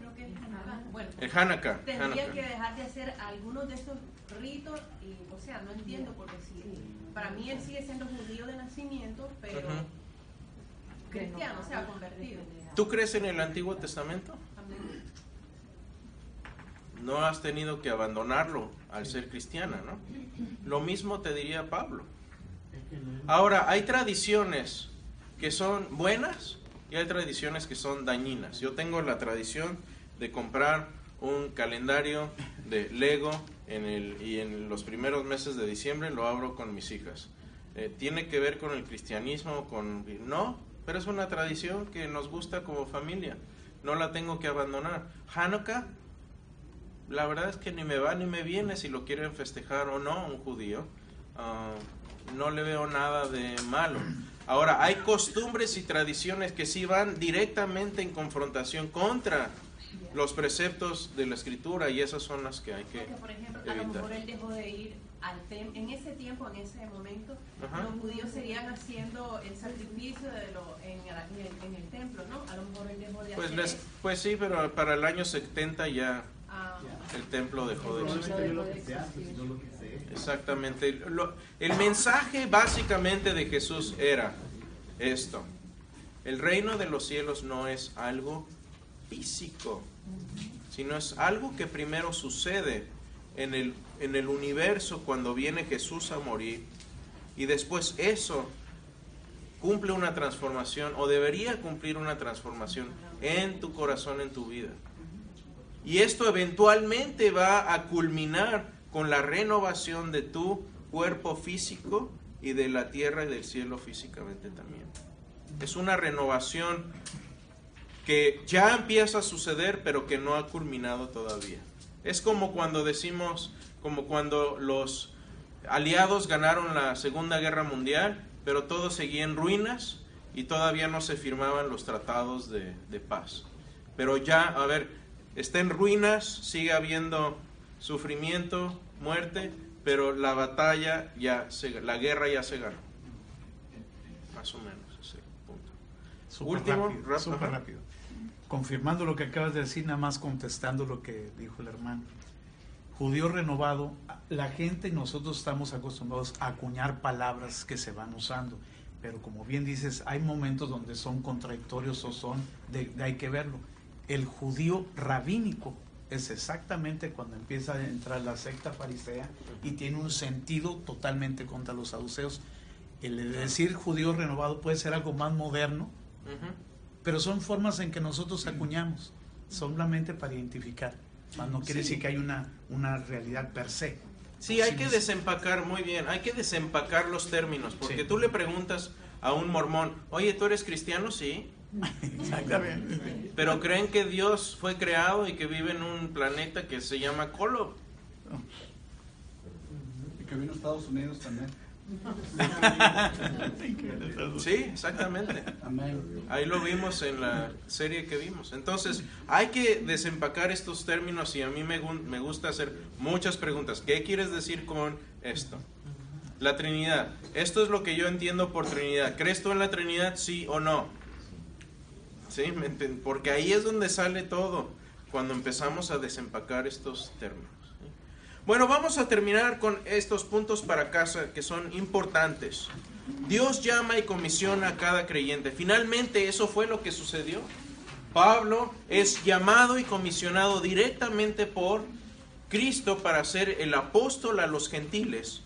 creo que es Hanukkah. Bueno, El Hanukkah. tendría Hanukkah. que dejar de hacer algunos de esos ritos y, o sea, no entiendo porque si para mí él sigue siendo judío de nacimiento, pero Ujú. cristiano, o sea, convertido. ¿Tú crees en el Antiguo Testamento? Amén. No has tenido que abandonarlo al ser cristiana, ¿no? Lo mismo te diría Pablo. Ahora, hay tradiciones que son buenas y hay tradiciones que son dañinas. Yo tengo la tradición de comprar un calendario de Lego en el, y en los primeros meses de diciembre lo abro con mis hijas. Eh, ¿Tiene que ver con el cristianismo? Con... No, pero es una tradición que nos gusta como familia. No la tengo que abandonar. Hanukkah, la verdad es que ni me va ni me viene si lo quieren festejar o no un judío. Ah, no le veo nada de malo. Ahora, hay costumbres y tradiciones que sí van directamente en confrontación contra los preceptos de la escritura y esas son las que hay que Porque, por ejemplo, a lo evitar. mejor él dejó de ir al templo. En ese tiempo, en ese momento, Ajá. los judíos seguían haciendo el sacrificio de lo, en, el, en el- en el templo, ¿no? A lo mejor él dejó de Pues, hacer les, pues sí, pero para el año 70 ya Ah, el templo dejó de existir. Probablemente no lo que se hace, sino lo que se es. Exactamente. Lo- el mensaje básicamente de Jesús era esto. El reino de los cielos no es algo físico, sino es algo que primero sucede en el, en el universo cuando viene Jesús a morir y después eso cumple una transformación o debería cumplir una transformación en tu corazón, en tu vida. Y esto eventualmente va a culminar con la renovación de tu cuerpo físico y de la tierra y del cielo físicamente también. Es una renovación que ya empieza a suceder pero que no ha culminado todavía. Es como cuando decimos, como cuando los aliados ganaron la Segunda Guerra Mundial, pero todo seguía en ruinas y todavía no se firmaban los tratados de, de paz. Pero ya, a ver, está en ruinas, sigue habiendo sufrimiento, muerte, pero la batalla ya se, la guerra ya se ganó. más o menos es el punto. Último, rápido, ajá. rápido. Confirmando lo que acabas de decir, nada más contestando lo que dijo el hermano. Judío renovado, la gente y nosotros estamos acostumbrados a acuñar palabras que se van usando, pero como bien dices, hay momentos donde son contradictorios o son, de, hay que verlo. El judío rabínico es exactamente cuando empieza a entrar la secta farisea y tiene un sentido totalmente contra los saduceos. El de decir judío renovado puede ser algo más moderno, Ujú. Pero son formas en que nosotros acuñamos, solamente para identificar. No quiere Sí. decir que hay una, una realidad per se. Sí, hay Sí, que sí. desempacar, muy bien, hay que desempacar los términos, porque Sí. tú le preguntas a un mormón, oye, ¿tú eres cristiano? Sí, Exactamente. pero creen que Dios fue creado y que vive en un planeta que se llama Colo. Y que vino a Estados Unidos también. Sí, exactamente. Ahí lo vimos en la serie que vimos. Entonces, hay que desempacar estos términos y a mí me, gu- me gusta hacer muchas preguntas. ¿Qué quieres decir con esto? La Trinidad. Esto es lo que yo entiendo por Trinidad. ¿Crees tú en la Trinidad, sí o no? Sí, ¿me enten- porque ahí es donde sale todo, cuando empezamos a desempacar estos términos. Bueno, vamos a terminar con estos puntos para casa que son importantes. Dios llama y comisiona a cada creyente. Finalmente eso fue lo que sucedió. Pablo es llamado y comisionado directamente por Cristo para ser el apóstol a los gentiles.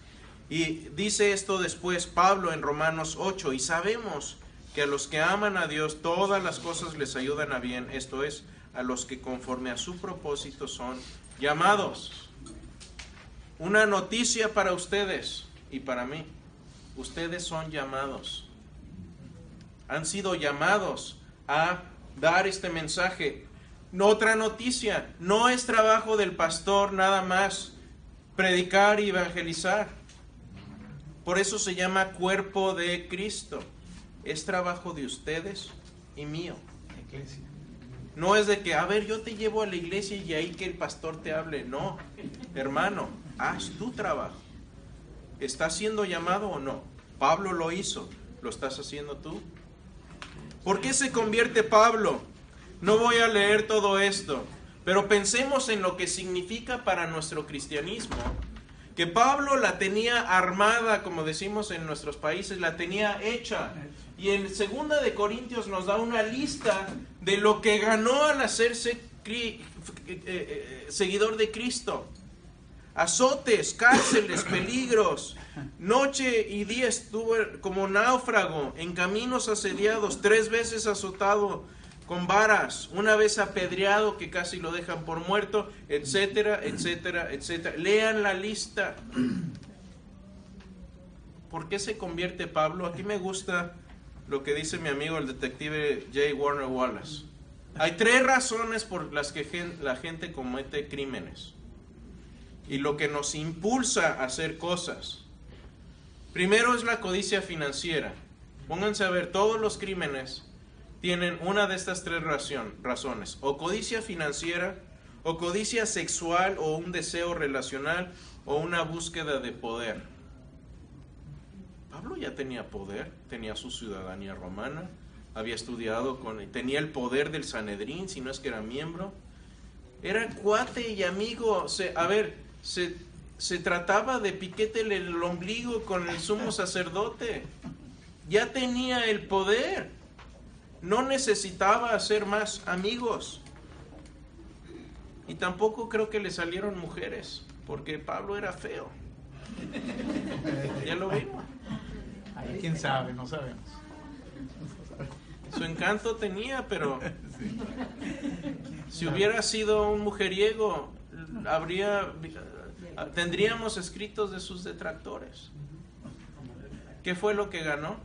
Y dice esto después Pablo en Romanos 8, y sabemos que a los que aman a Dios todas las cosas les ayudan a bien, esto es, a los que conforme a su propósito son llamados. Una noticia para ustedes y para mí. Ustedes son llamados. Han sido llamados a dar este mensaje. Otra noticia, no es trabajo del pastor nada más predicar y evangelizar. Por eso se llama cuerpo de Cristo. Es trabajo de ustedes y mío. Iglesia. No es de que, a ver, yo te llevo a la iglesia y ahí que el pastor te hable. No, hermano, haz tu trabajo. ¿Estás siendo llamado o no? Pablo lo hizo. ¿Lo estás haciendo tú? ¿Por qué se convierte Pablo? No voy a leer todo esto, pero pensemos en lo que significa para nuestro cristianismo. Que Pablo la tenía armada, como decimos en nuestros países, la tenía hecha. Y en segunda de Corintios nos da una lista de lo que ganó al hacerse cri- eh, eh, seguidor de Cristo. Azotes, cárceles, peligros. Noche y día estuvo como náufrago, en caminos asediados, tres veces azotado con varas, una vez apedreado que casi lo dejan por muerto, etcétera, etcétera, etcétera. Lean la lista. ¿Por qué se convierte Pablo? Aquí me gusta lo que dice mi amigo el detective J. Warner Wallace. Hay tres razones por las que la gente comete crímenes y lo que nos impulsa a hacer cosas. Primero es la codicia financiera. Pónganse a ver, todos los crímenes tienen una de estas tres razones. O codicia financiera, o codicia sexual, o un deseo relacional, o una búsqueda de poder. Pablo ya tenía poder, tenía su ciudadanía romana, había estudiado con, tenía el poder del Sanedrín, si no es que era miembro. Era cuate y amigo. A ver, se, se trataba de piquete el ombligo con el sumo sacerdote. Ya tenía el poder. No necesitaba hacer más amigos. Y tampoco creo que le salieron mujeres, porque Pablo era feo. Ya lo vimos. Ahí quién sabe, no sabemos. Su encanto tenía, pero si hubiera sido un mujeriego, habría tendríamos escritos de sus detractores. ¿Qué fue lo que ganó?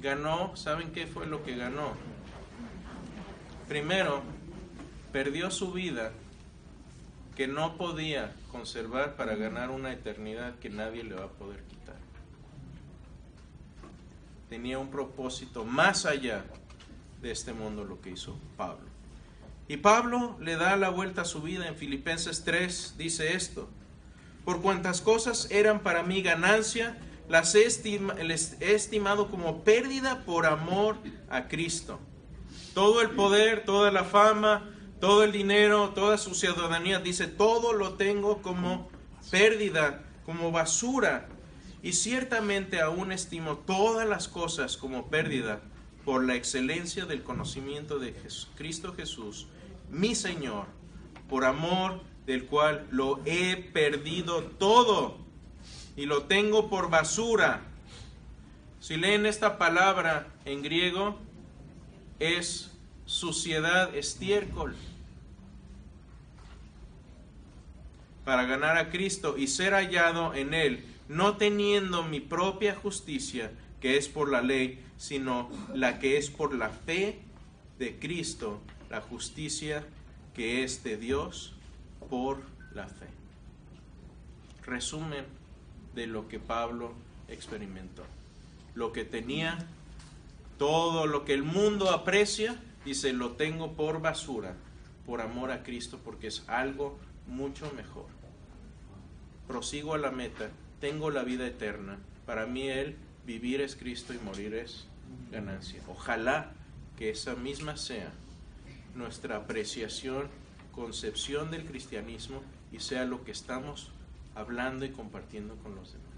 Ganó, ¿saben qué fue lo que ganó? Primero, perdió su vida que no podía conservar para ganar una eternidad que nadie le va a poder quitar tenía un propósito más allá de este mundo lo que hizo Pablo. Y Pablo le da la vuelta a su vida en Filipenses 3, dice esto, por cuantas cosas eran para mí ganancia, las he, estimado como pérdida por amor a Cristo. Todo el poder, toda la fama, todo el dinero, toda su ciudadanía, dice, todo lo tengo como pérdida, como basura. Y ciertamente aún estimo todas las cosas como pérdida por la excelencia del conocimiento de Jes- Cristo Jesús, mi Señor, por amor del cual lo he perdido todo y lo tengo por basura. Si leen esta palabra en griego, es suciedad, estiércol. Para ganar a Cristo y ser hallado en Él, no teniendo mi propia justicia, que es por la ley, sino la que es por la fe de Cristo, la justicia que es de Dios por la fe. Resumen de lo que Pablo experimentó. Lo que tenía, todo lo que el mundo aprecia, dice, lo tengo por basura, por amor a Cristo, porque es algo mucho mejor. Prosigo a la meta, tengo la vida eterna. Para mí el vivir es Cristo y morir es ganancia. Ojalá que esa misma sea nuestra apreciación, concepción del cristianismo y sea lo que estamos hablando y compartiendo con los demás.